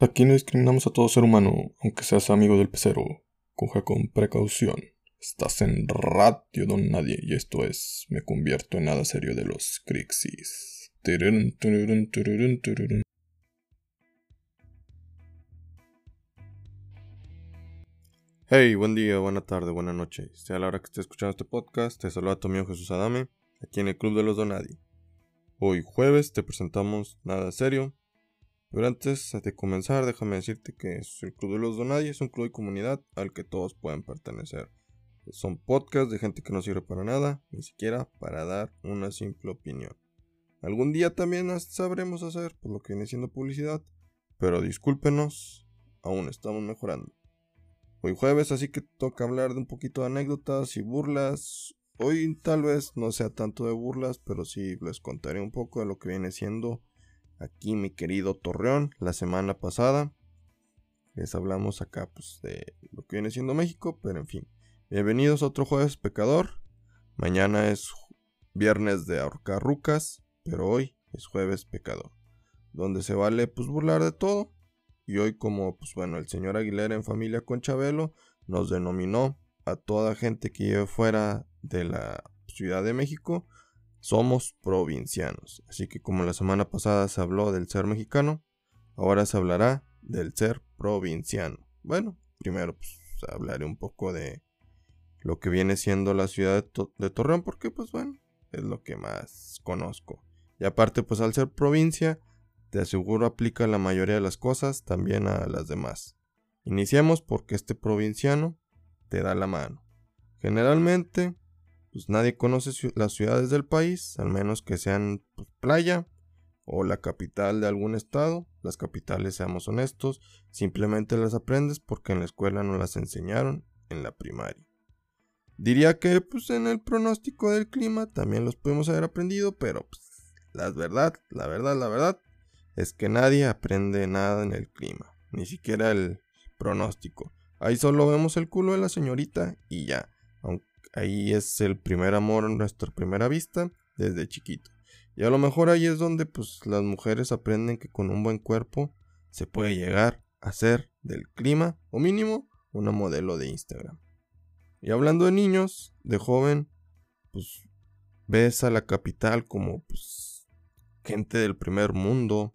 Aquí no discriminamos a todo ser humano, aunque seas amigo del pecero. Coja con precaución. Estás en ratio don nadie y esto es Me convierto en nada serio de los Crixis. Hey, buen día, buena tarde, buena noche. Sea la hora que esté escuchando este podcast, te saluda tu amigo Jesús Adame, aquí en el Club de los Donadi. Hoy jueves te presentamos Nada Serio. Pero antes de comenzar, déjame decirte que el Club de los Donadi es un club de comunidad al que todos pueden pertenecer. Son podcasts de gente que no sirve para nada, ni siquiera para dar una simple opinión. Algún día también sabremos hacer por lo que viene siendo publicidad, pero discúlpenos, aún estamos mejorando. Hoy jueves, así que toca hablar de un poquito de anécdotas y burlas. Hoy tal vez no sea tanto de burlas, pero sí les contaré un poco de lo que viene siendo aquí mi querido Torreón la semana pasada. Les hablamos acá pues de lo que viene siendo México, pero en fin. Bienvenidos a otro jueves pecador. Mañana es viernes de ahorcar rucas, pero hoy es jueves pecador. Donde se vale pues burlar de todo y hoy como, pues bueno, el señor Aguilera en familia con Chabelo nos denominó a toda gente que vive fuera de la Ciudad de México, somos provincianos. Así que como la semana pasada se habló del ser mexicano, ahora se hablará del ser provinciano. Bueno, primero pues, hablaré un poco de lo que viene siendo la ciudad de, de Torreón, porque pues bueno, es lo que más conozco. Y aparte pues al ser provincia, te aseguro aplica la mayoría de las cosas también a las demás. Iniciemos porque este provinciano te da la mano. Generalmente, pues nadie conoce las ciudades del país, al menos que sean pues, playa o la capital de algún estado. Las capitales, seamos honestos, simplemente las aprendes porque en la escuela no las enseñaron en la primaria. Diría que pues en el pronóstico del clima también los podemos haber aprendido, pero pues, la verdad, la verdad, la verdad, es que nadie aprende nada en el clima, ni siquiera el pronóstico. Ahí solo vemos el culo de la señorita y ya. Ahí es el primer amor nuestra primera vista desde chiquito. Y a lo mejor ahí es donde pues las mujeres aprenden que con un buen cuerpo se puede llegar a ser del clima o mínimo una modelo de Instagram. Y hablando de niños, de joven, pues ves a la capital como pues gente del primer mundo,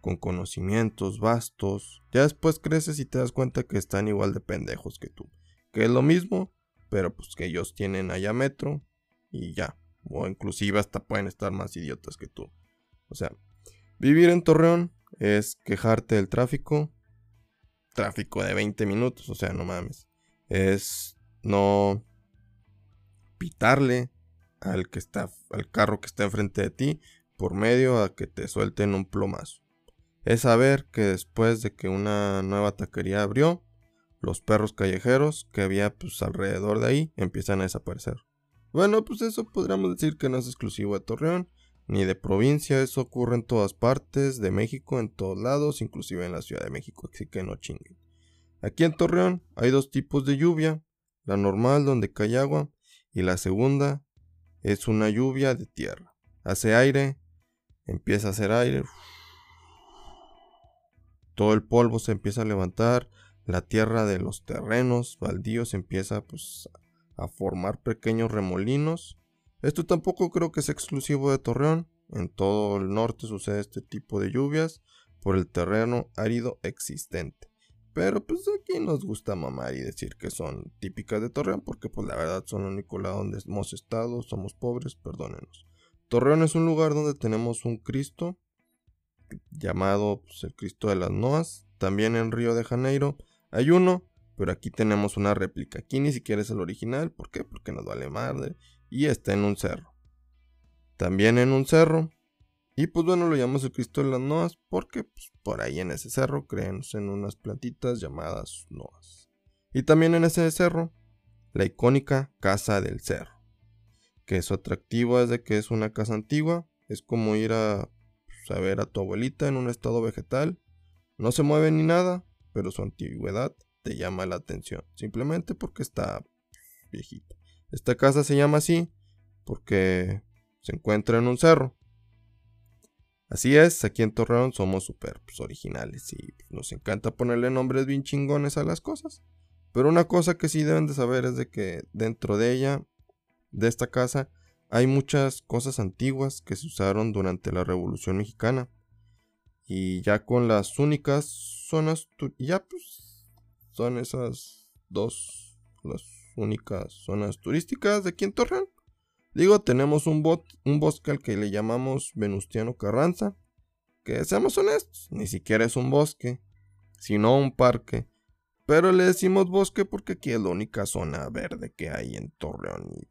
con conocimientos vastos. Ya después creces y te das cuenta que están igual de pendejos que tú. Que es lo mismo, pero pues que ellos tienen allá metro y ya. O inclusive hasta pueden estar más idiotas que tú. O sea, vivir en Torreón es quejarte del tráfico. Tráfico de 20 minutos, o sea, no mames. Es no pitarle al que está al carro que está enfrente de ti por medio a que te suelten un plomazo es saber que después de que una nueva taquería abrió, los perros callejeros que había pues alrededor de ahí empiezan a desaparecer. Bueno, pues eso podríamos decir que no es exclusivo de Torreón, ni de provincia, eso ocurre en todas partes de México, en todos lados, inclusive en la Ciudad de México, así que no chinguen. Aquí en Torreón hay dos tipos de lluvia, la normal donde cae agua y la segunda es una lluvia de tierra. Hace aire, empieza a hacer aire, todo el polvo se empieza a levantar, la tierra de los terrenos baldíos empieza pues, a formar pequeños remolinos. Esto tampoco creo que sea exclusivo de Torreón, en todo el norte sucede este tipo de lluvias por el terreno árido existente. Pero pues aquí nos gusta mamar y decir que son típicas de Torreón porque pues la verdad son el único lado donde hemos estado, somos pobres, perdónenos. Torreón es un lugar donde tenemos un Cristo llamado pues, el Cristo de las Noas. También en Río de Janeiro hay uno, pero aquí tenemos una réplica. Aquí ni siquiera es el original. ¿Por qué? Porque nos vale madre. Y está en un cerro. También en un cerro. Y pues bueno, lo llamamos el Cristo de las Noas porque pues, por ahí en ese cerro creen en unas plantitas llamadas Noas. Y también en ese cerro, la icónica Casa del Cerro. Que su atractivo es de que es una casa antigua. Es como ir a a ver a tu abuelita en un estado vegetal. No se mueve ni nada, pero su antigüedad te llama la atención, simplemente porque está viejita. Esta casa se llama así porque se encuentra en un cerro. Así es, aquí en Torreón somos pues, originales y nos encanta ponerle nombres bien chingones a las cosas. Pero una cosa que sí deben de saber es de que dentro de ella, de esta casa, hay muchas cosas antiguas que se usaron durante la Revolución Mexicana. Y ya con las únicas zonas, ya pues son esas dos las únicas zonas turísticas de aquí en Torreón. Digo, tenemos un, un bosque al que le llamamos Venustiano Carranza, que seamos honestos, ni siquiera es un bosque, sino un parque. Pero le decimos bosque porque aquí es la única zona verde que hay en Torreón y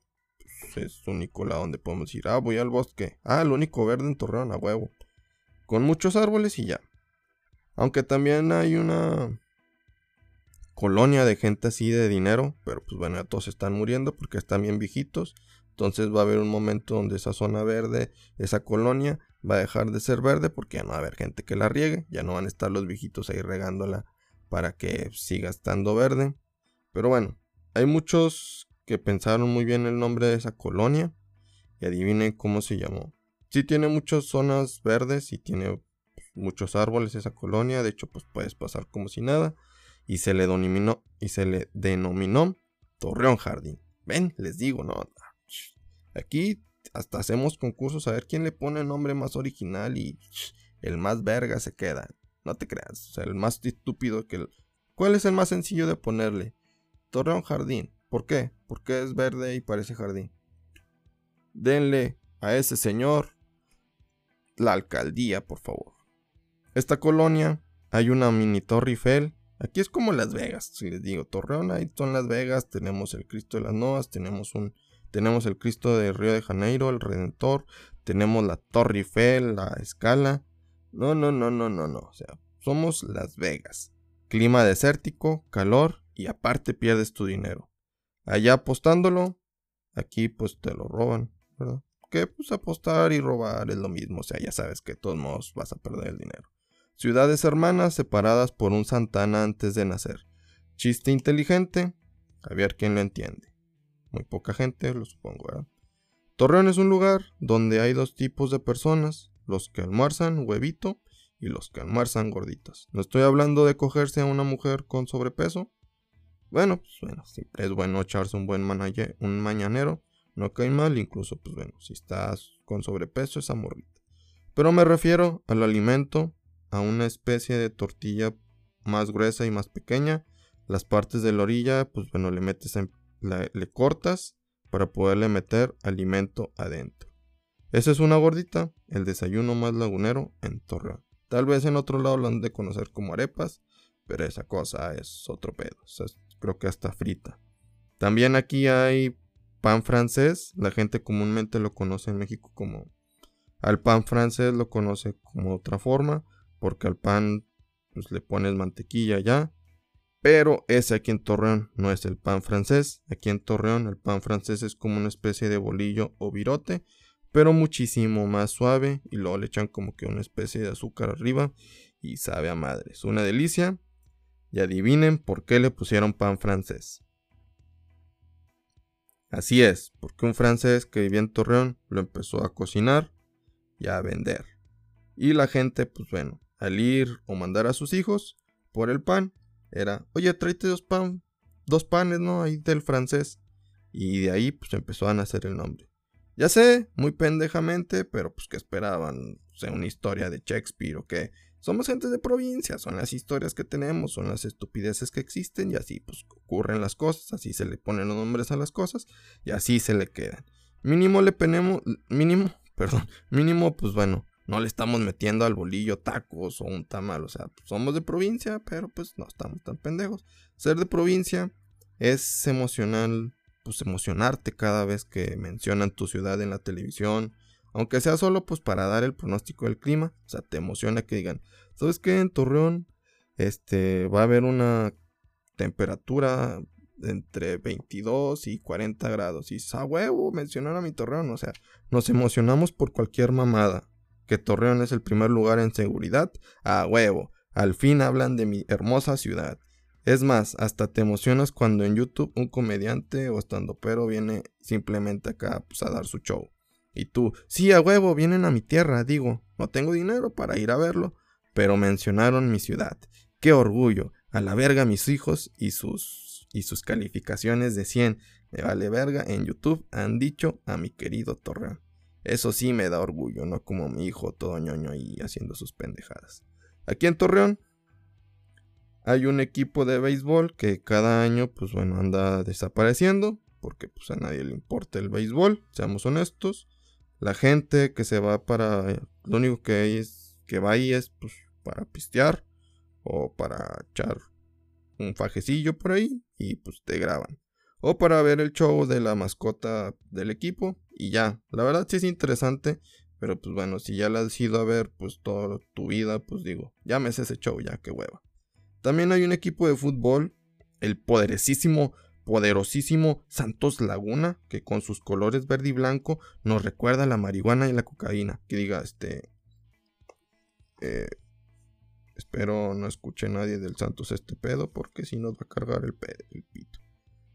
pues, es único lado donde podemos ir. Ah, voy al bosque. Ah, el único verde en Torreón, a huevo. Con muchos árboles y ya. Aunque también hay una colonia de gente así de dinero, pero pues bueno, todos están muriendo porque están bien viejitos. Entonces va a haber un momento donde esa zona verde, esa colonia, va a dejar de ser verde porque ya no va a haber gente que la riegue, ya no van a estar los viejitos ahí regándola para que siga estando verde. Pero bueno, hay muchos que pensaron muy bien el nombre de esa colonia y adivinen cómo se llamó. Sí tiene muchas zonas verdes y tiene muchos árboles esa colonia, de hecho pues puedes pasar como si nada y se le denominó, y se le denominó Torreón Jardín. Ven, les digo, no. Aquí hasta hacemos concursos a ver quién le pone el nombre más original y el más verga se queda. No te creas, o sea, el más estúpido que el... ¿Cuál es el más sencillo de ponerle? Torreón Jardín. ¿Por qué? Porque es verde y parece jardín. Denle a ese señor la alcaldía, por favor. Esta colonia hay una mini Torre Eiffel Aquí es como Las Vegas, si les digo, Torreón, ahí son Las Vegas, tenemos el Cristo de las Noas, tenemos un tenemos el Cristo de Río de Janeiro, el Redentor, tenemos la Torre Eiffel, la Escala. No, no, no, no, no, no, o sea, somos Las Vegas. Clima desértico, calor y aparte pierdes tu dinero. Allá apostándolo, aquí pues te lo roban, ¿verdad? Que pues apostar y robar es lo mismo, o sea, ya sabes que de todos modos vas a perder el dinero. Ciudades hermanas separadas por un Santana antes de nacer. Chiste inteligente, a ver quién lo entiende. Muy poca gente, lo supongo, ¿verdad? Torreón es un lugar donde hay dos tipos de personas, los que almuerzan huevito y los que almuerzan gorditas. No estoy hablando de cogerse a una mujer con sobrepeso. Bueno, pues bueno, es bueno echarse un buen un mañanero. No cae mal, incluso, pues bueno, si estás con sobrepeso, esa morrita. Pero me refiero al alimento a una especie de tortilla más gruesa y más pequeña. Las partes de la orilla, pues bueno, le metes en, le cortas para poderle meter alimento adentro. Esa es una gordita, el desayuno más lagunero en Torreón. Tal vez en otro lado lo han de conocer como arepas, pero esa cosa es otro pedo. creo que hasta frita. También aquí hay pan francés. La gente comúnmente lo conoce en México como... Al pan francés lo conoce como otra forma porque al pan pues, le pones mantequilla ya. Pero ese aquí en Torreón no es el pan francés. Aquí en Torreón el pan francés es como una especie de bolillo o virote, pero muchísimo más suave y luego le echan como que una especie de azúcar arriba y sabe a madre. Es una delicia. Y adivinen por qué le pusieron pan francés. Así es, porque un francés que vivía en Torreón lo empezó a cocinar y a vender. Y la gente, pues bueno, al ir o mandar a sus hijos por el pan, era, oye, tráete dos, pan, dos panes, ¿no? Ahí del francés. Y de ahí pues empezó a nacer el nombre. Ya sé, muy pendejamente, pero pues que esperaban, o sea, una historia de Shakespeare o qué. Somos gente de provincia, son las historias que tenemos, son las estupideces que existen y así pues ocurren las cosas, así se le ponen los nombres a las cosas y así se le quedan. Mínimo le ponemos, mínimo, perdón, mínimo pues bueno, no le estamos metiendo al bolillo tacos o un tamal. O sea, somos de provincia, pero pues no estamos tan pendejos. Ser de provincia es emocional, pues emocionarte cada vez que mencionan tu ciudad en la televisión. Aunque sea solo pues para dar el pronóstico del clima. O sea, te emociona que digan, ¿sabes qué? En Torreón este, va a haber una temperatura entre 22 y 40 grados. Y a huevo mencionar a mi Torreón. O sea, nos emocionamos por cualquier mamada que Torreón es el primer lugar en seguridad, a huevo, al fin hablan de mi hermosa ciudad. Es más, hasta te emocionas cuando en YouTube un comediante o estando pero viene simplemente acá pues, a dar su show. Y tú, sí, a huevo, vienen a mi tierra, digo, No tengo dinero para ir a verlo, pero mencionaron mi ciudad. ¡Qué orgullo! A la verga mis hijos y sus, y sus calificaciones de 100. Me vale verga en YouTube han dicho a mi querido Torreón. Eso sí me da orgullo, no como mi hijo todo ñoño ahí haciendo sus pendejadas. Aquí en Torreón hay un equipo de béisbol que cada año, pues bueno, anda desapareciendo, porque pues a nadie le importa el béisbol, seamos honestos. La gente que se va para, lo único que hay es, que va ahí es pues para pistear o para echar un fajecillo por ahí y pues te graban. O para ver el show de la mascota del equipo y ya. La verdad sí es interesante, pero pues bueno, si ya la has ido a ver pues toda tu vida, pues digo, llámese ese show ya, qué hueva. También hay un equipo de fútbol, el poderosísimo, poderosísimo Santos Laguna, que con sus colores verde y blanco nos recuerda la marihuana y la cocaína. Que diga, este... Eh, espero no escuche nadie del Santos este pedo, porque si nos va a cargar el, el pito.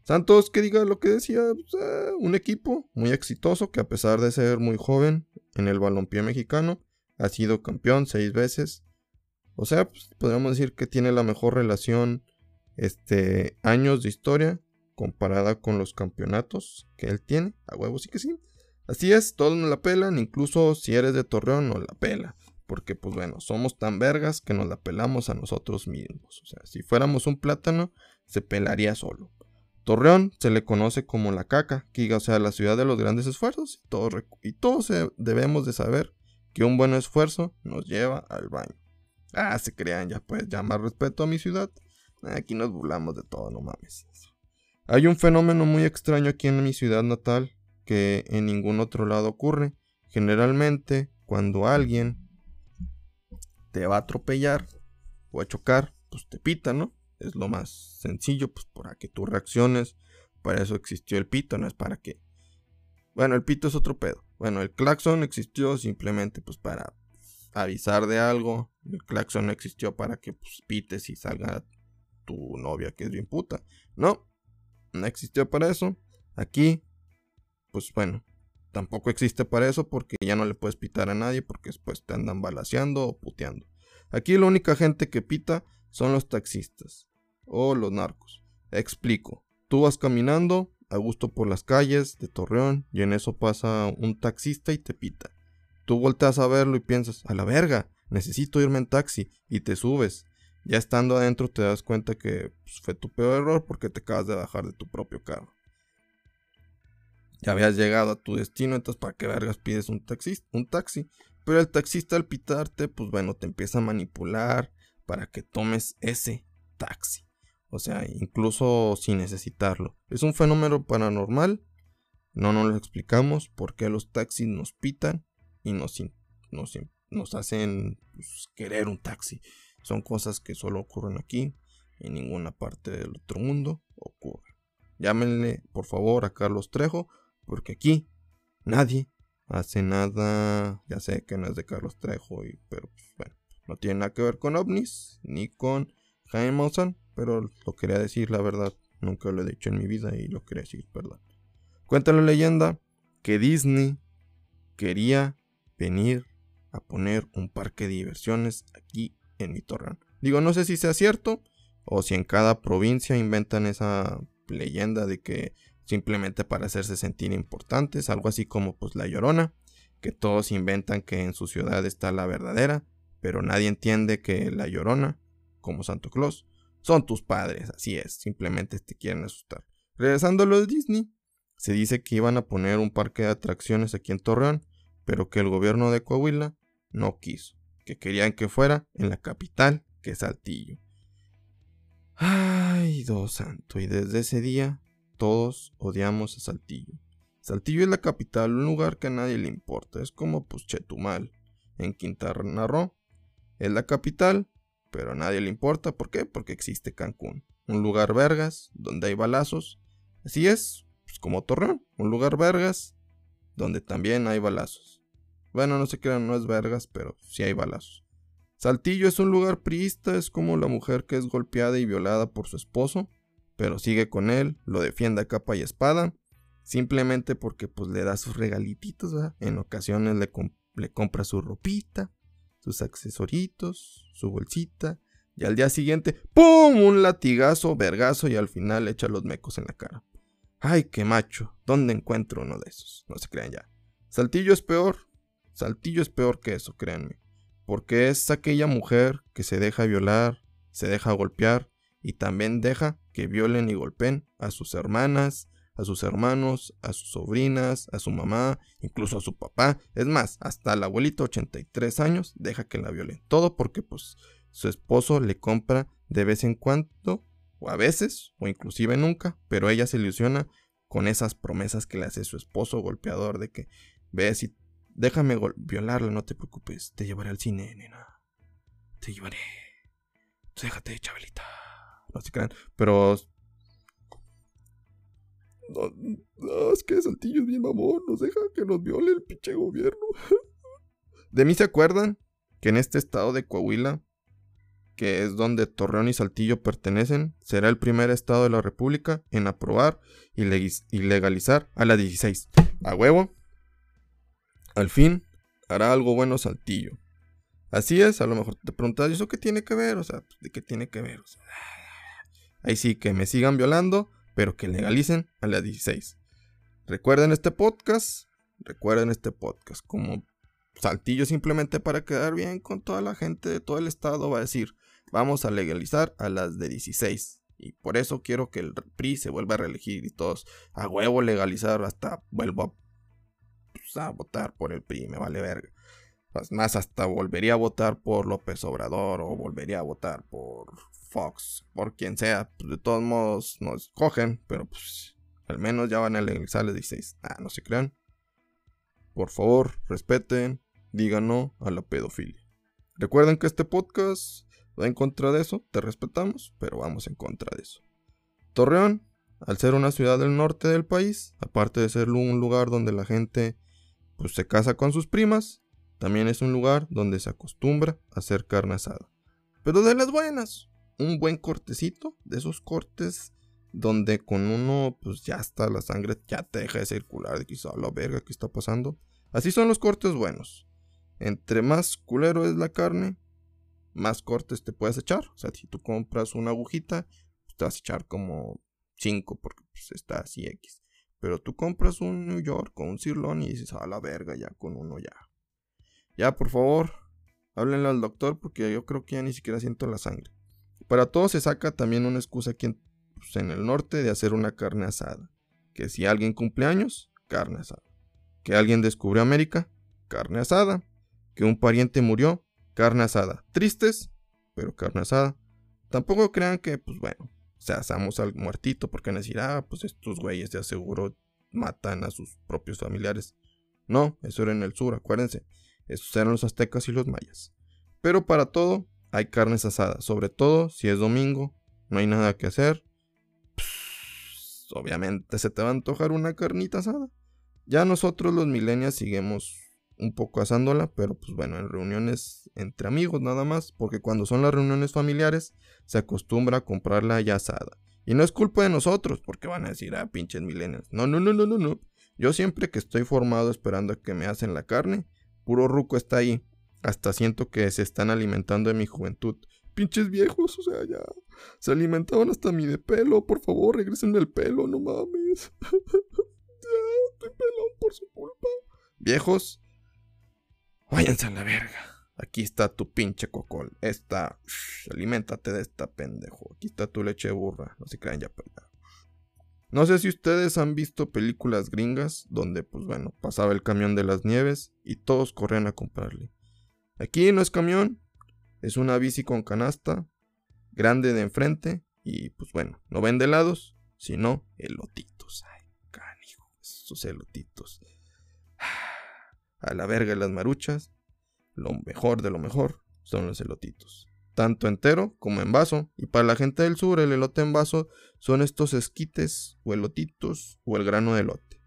Santos, que diga lo que decía, pues, eh, un equipo muy exitoso que a pesar de ser muy joven en el balompié mexicano, ha sido campeón seis veces, o sea, pues, podríamos decir que tiene la mejor relación, este, años de historia comparada con los campeonatos que él tiene. A huevo sí que sí. Así es, todos nos la pelan, incluso si eres de Torreón nos la pela. Porque pues bueno, somos tan vergas que nos la pelamos a nosotros mismos. O sea, si fuéramos un plátano, se pelaría solo. Torreón se le conoce como la caca, que o sea, la ciudad de los grandes esfuerzos. Y todos, y todos debemos de saber que un buen esfuerzo nos lleva al baño. Ah, se crean ya pues, ya más respeto a mi ciudad. Aquí nos burlamos de todo, no mames. Hay un fenómeno muy extraño aquí en mi ciudad natal que en ningún otro lado ocurre. Generalmente, cuando alguien te va a atropellar o a chocar, pues te pita, ¿no? Es lo más sencillo, pues para que tú reacciones. Para eso existió el pito, no es para que... Bueno, el pito es otro pedo. Bueno, el claxon existió simplemente pues para avisar de algo. El claxon no existió para que pues, pites y salga tu novia que es bien puta. No, no existió para eso. Aquí, pues bueno, tampoco existe para eso porque ya no le puedes pitar a nadie porque después te andan balaseando o puteando. Aquí la única gente que pita son los taxistas o los narcos. Explico. Tú vas caminando a gusto por las calles de Torreón y en eso pasa un taxista y te pita. Tú volteas a verlo y piensas, a la verga, necesito irme en taxi, y te subes. Ya estando adentro te das cuenta que pues, fue tu peor error porque te acabas de bajar de tu propio carro. Ya habías llegado a tu destino, entonces para qué vergas pides un un taxi. Pero el taxista al pitarte, pues bueno, te empieza a manipular para que tomes ese taxi. O sea, incluso sin necesitarlo. Es un fenómeno paranormal. No nos lo explicamos por qué los taxis nos pitan y nos hacen pues, querer un taxi. Son cosas que solo ocurren aquí, en ninguna parte del otro mundo ocurre. Llámenle por favor a Carlos Trejo, porque aquí nadie hace nada. Ya sé que no es de Carlos Trejo, y, pero pues, bueno, no tiene nada que ver con ovnis ni con Jaime Maussan, pero lo quería decir la verdad. Nunca lo he dicho en mi vida y lo quería decir, verdad. Cuenta la leyenda que Disney quería venir a poner un parque de diversiones aquí en mi torreón. Digo, no sé si sea cierto o si en cada provincia inventan esa leyenda de que simplemente para hacerse sentir importantes, algo así como pues la llorona, que todos inventan que en su ciudad está la verdadera, pero nadie entiende que la llorona, como Santo Claus, son tus padres, así es, simplemente te quieren asustar. Regresando a lo de Disney, se dice que iban a poner un parque de atracciones aquí en Torreón, pero que el gobierno de Coahuila no quiso, que querían que fuera en la capital, que es Saltillo. Ay, Dios santo, y desde ese día todos odiamos a Saltillo. Saltillo es la capital, un lugar que a nadie le importa, es como pues Chetumal, en Quintana Roo. Es la capital, pero a nadie le importa, ¿por qué? Porque existe Cancún, un lugar vergas, donde hay balazos. Así es, pues como Torreón, un lugar vergas, donde también hay balazos. Bueno, no se crean, no es vergas, pero sí hay balazos. Saltillo es un lugar priista, es como la mujer que es golpeada y violada por su esposo, pero sigue con él, lo defiende a capa y espada, simplemente porque pues le da sus regalititos, En ocasiones le, le compra su ropita, sus accesoritos, su bolsita, y al día siguiente, ¡pum! Un latigazo, vergazo, y al final echa los mecos en la cara. Ay, qué macho, ¿dónde encuentro uno de esos? No se crean ya. Saltillo es peor, Saltillo es peor que eso, créanme. Porque es aquella mujer que se deja violar, se deja golpear y también deja que violen y golpeen a sus hermanas, a sus hermanos, a sus sobrinas, a su mamá, incluso a su papá. Es más, hasta el abuelito 83 años deja que la violen. Todo porque pues su esposo le compra de vez en cuando, o a veces, o inclusive nunca, pero ella se ilusiona con esas promesas que le hace su esposo golpeador de que ves y déjame violarla, no te preocupes, te llevaré al cine, nena. Te llevaré. Déjate, Chabelita. No se crean, pero no, es que Saltillo es bien mamón, nos deja que nos viole el pinche gobierno. De mí se acuerdan que en este estado de Coahuila, que es donde Torreón y Saltillo pertenecen, será el primer estado de la República en aprobar y, legalizar a la 16. A huevo. Al fin, hará algo bueno Saltillo. Así es, a lo mejor te preguntas, ¿y eso qué tiene que ver? O sea, ¿de qué tiene que ver? ahí sí, que me sigan violando, pero que legalicen a la 16. Recuerden este podcast, recuerden este podcast como saltillo simplemente para quedar bien con toda la gente de todo el estado va a decir, vamos a legalizar a las de 16. Y por eso quiero que el PRI se vuelva a reelegir y todos a huevo legalizar hasta vuelvo a, pues, a votar por el PRI, me vale verga. Más hasta volvería a votar por López Obrador o volvería a votar por Fox, por quien sea, pues de todos modos nos cogen, pero pues al menos ya van a legalizar les 16. Ah, no se crean. Por favor, respeten, digan no a la pedofilia. Recuerden que este podcast va en contra de eso, te respetamos, pero vamos en contra de eso. Torreón, al ser una ciudad del norte del país, aparte de ser un lugar donde la gente pues se casa con sus primas, también es un lugar donde se acostumbra a hacer carne asada. Pero de las buenas, un buen cortecito, de esos cortes donde con uno pues ya está la sangre, ya te deja de circular, de quizá la verga que está pasando. Así son los cortes buenos. Entre más culero es la carne, más cortes te puedes echar. O sea, si tú compras una agujita, pues, te vas a echar como 5 porque pues, está así X. Pero tú compras un New York con un sirloin y dices, a la verga, ya con uno ya. Ya, por favor, háblenle al doctor porque yo creo que ya ni siquiera siento la sangre. Para todo se saca también una excusa aquí pues, en, el norte de hacer una carne asada. Que si alguien cumple años, carne asada. Que alguien descubrió América, carne asada. Que un pariente murió, carne asada. Tristes, pero carne asada. Tampoco crean que, pues bueno, se asamos al muertito porque van decir, ah, pues estos güeyes de aseguro matan a sus propios familiares. No, eso era en el sur, acuérdense. Esos eran los aztecas y los mayas. Pero para todo hay carnes asadas, sobre todo si es domingo, no hay nada que hacer. obviamente se te va a antojar una carnita asada. Ya nosotros los millennials seguimos un poco asándola, pero pues bueno, en reuniones entre amigos nada más, porque cuando son las reuniones familiares se acostumbra a comprarla ya asada. Y no es culpa de nosotros, porque van a decir, ah, pinches millennials. No, no, no, no, no, no. Yo siempre que estoy formado esperando a que me hacen la carne, puro ruco está ahí. Hasta siento que se están alimentando de mi juventud. Pinches viejos, o sea, ya. Se alimentaban hasta mi de pelo. Por favor, regresenme el pelo, no mames. ya, estoy pelón por su culpa. Viejos, váyanse a la verga. Aquí está tu pinche cocol. Esta. aliméntate de esta pendejo. Aquí está tu leche burra. No se crean ya, perdón. No sé si ustedes han visto películas gringas donde, pues bueno, pasaba el camión de las nieves y todos corrían a comprarle. Aquí no es camión, es una bici con canasta, grande de enfrente y pues bueno, no vende helados, sino elotitos. Ay, canijo, esos elotitos. A la verga las maruchas, lo mejor de lo mejor son los elotitos. Tanto entero como en vaso. Y para la gente del sur, el elote en vaso son estos esquites o elotitos o el grano de elote.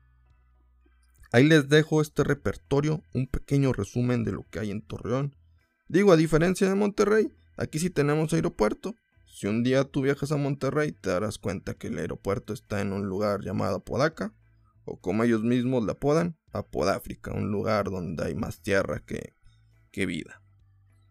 Ahí les dejo este repertorio, un pequeño resumen de lo que hay en Torreón. Digo, a diferencia de Monterrey, aquí sí tenemos aeropuerto. Si un día tú viajas a Monterrey, te darás cuenta que el aeropuerto está en un lugar llamado Podaca. O como ellos mismos la apodan, Apodáfrica, un lugar donde hay más tierra que, que vida.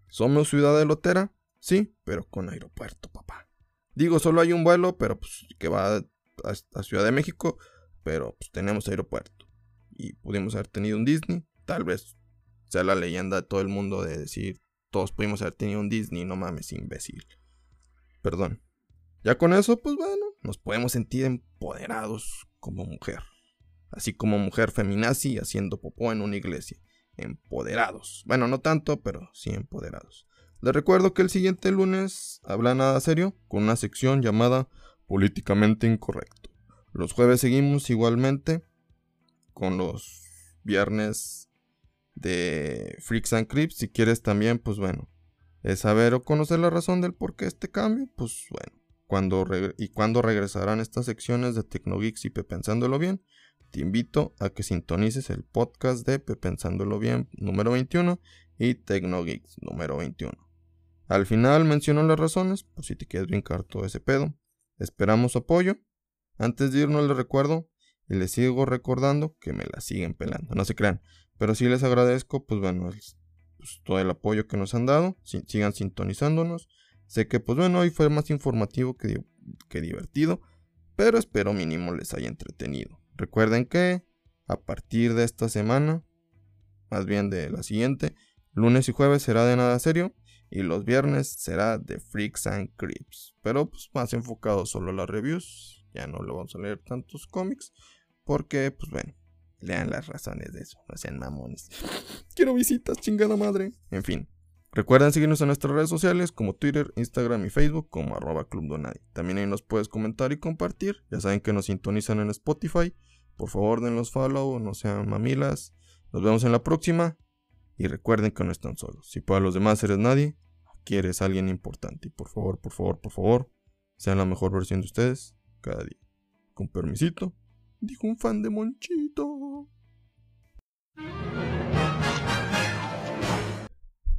¿Somos ciudad de lotera? Sí, pero con aeropuerto, papá. Digo, solo hay un vuelo, pero pues que va a, Ciudad de México, pero pues tenemos aeropuerto. Y pudimos haber tenido un Disney, tal vez sea la leyenda de todo el mundo de decir, todos pudimos haber tenido un Disney, no mames, imbécil. Perdón. Ya con eso, pues bueno, nos podemos sentir empoderados como mujer. Así como mujer feminazi haciendo popó en una iglesia. Empoderados. Bueno, no tanto, pero sí empoderados. Les recuerdo que el siguiente lunes habla nada serio con una sección llamada Políticamente Incorrecto. Los jueves seguimos igualmente con los viernes de Freaks and Crips. Si quieres también, pues bueno, es saber o conocer la razón del por qué este cambio, pues bueno, cuando y cuándo regresarán estas secciones de Tecnogeeks y Pensándolo Bien, te invito a que sintonices el podcast de Pensándolo Bien número 21 y Tecnogeeks número 21. Al final menciono las razones, por si te quieres brincar todo ese pedo. Esperamos apoyo. Antes de irnos les recuerdo y les sigo recordando que me la siguen pelando, no se crean. Pero sí les agradezco, pues bueno, pues, todo el apoyo que nos han dado. sigan sintonizándonos. Sé que, pues bueno, hoy fue más informativo que, que divertido. Pero espero mínimo les haya entretenido. Recuerden que a partir de esta semana, más bien de la siguiente, lunes y jueves será de nada serio. Y los viernes será de Freaks and Creeps. Pero pues más enfocado solo a las reviews. Ya no le vamos a leer tantos cómics. Porque, pues bueno, Lean las razones de eso, no sean mamones. Quiero visitas, chingada madre. En fin. Recuerden seguirnos en nuestras redes sociales como Twitter, Instagram y Facebook como arroba Club Donadi. También ahí nos puedes comentar y compartir. Ya saben que nos sintonizan en Spotify. Por favor, denlos follow, no sean mamilas. Nos vemos en la próxima. Y recuerden que no están solos. Si para los demás eres nadie, aquí eres alguien importante. Y por favor, por favor, por favor, sean la mejor versión de ustedes cada día. Con permisito dijo un fan de Monchito.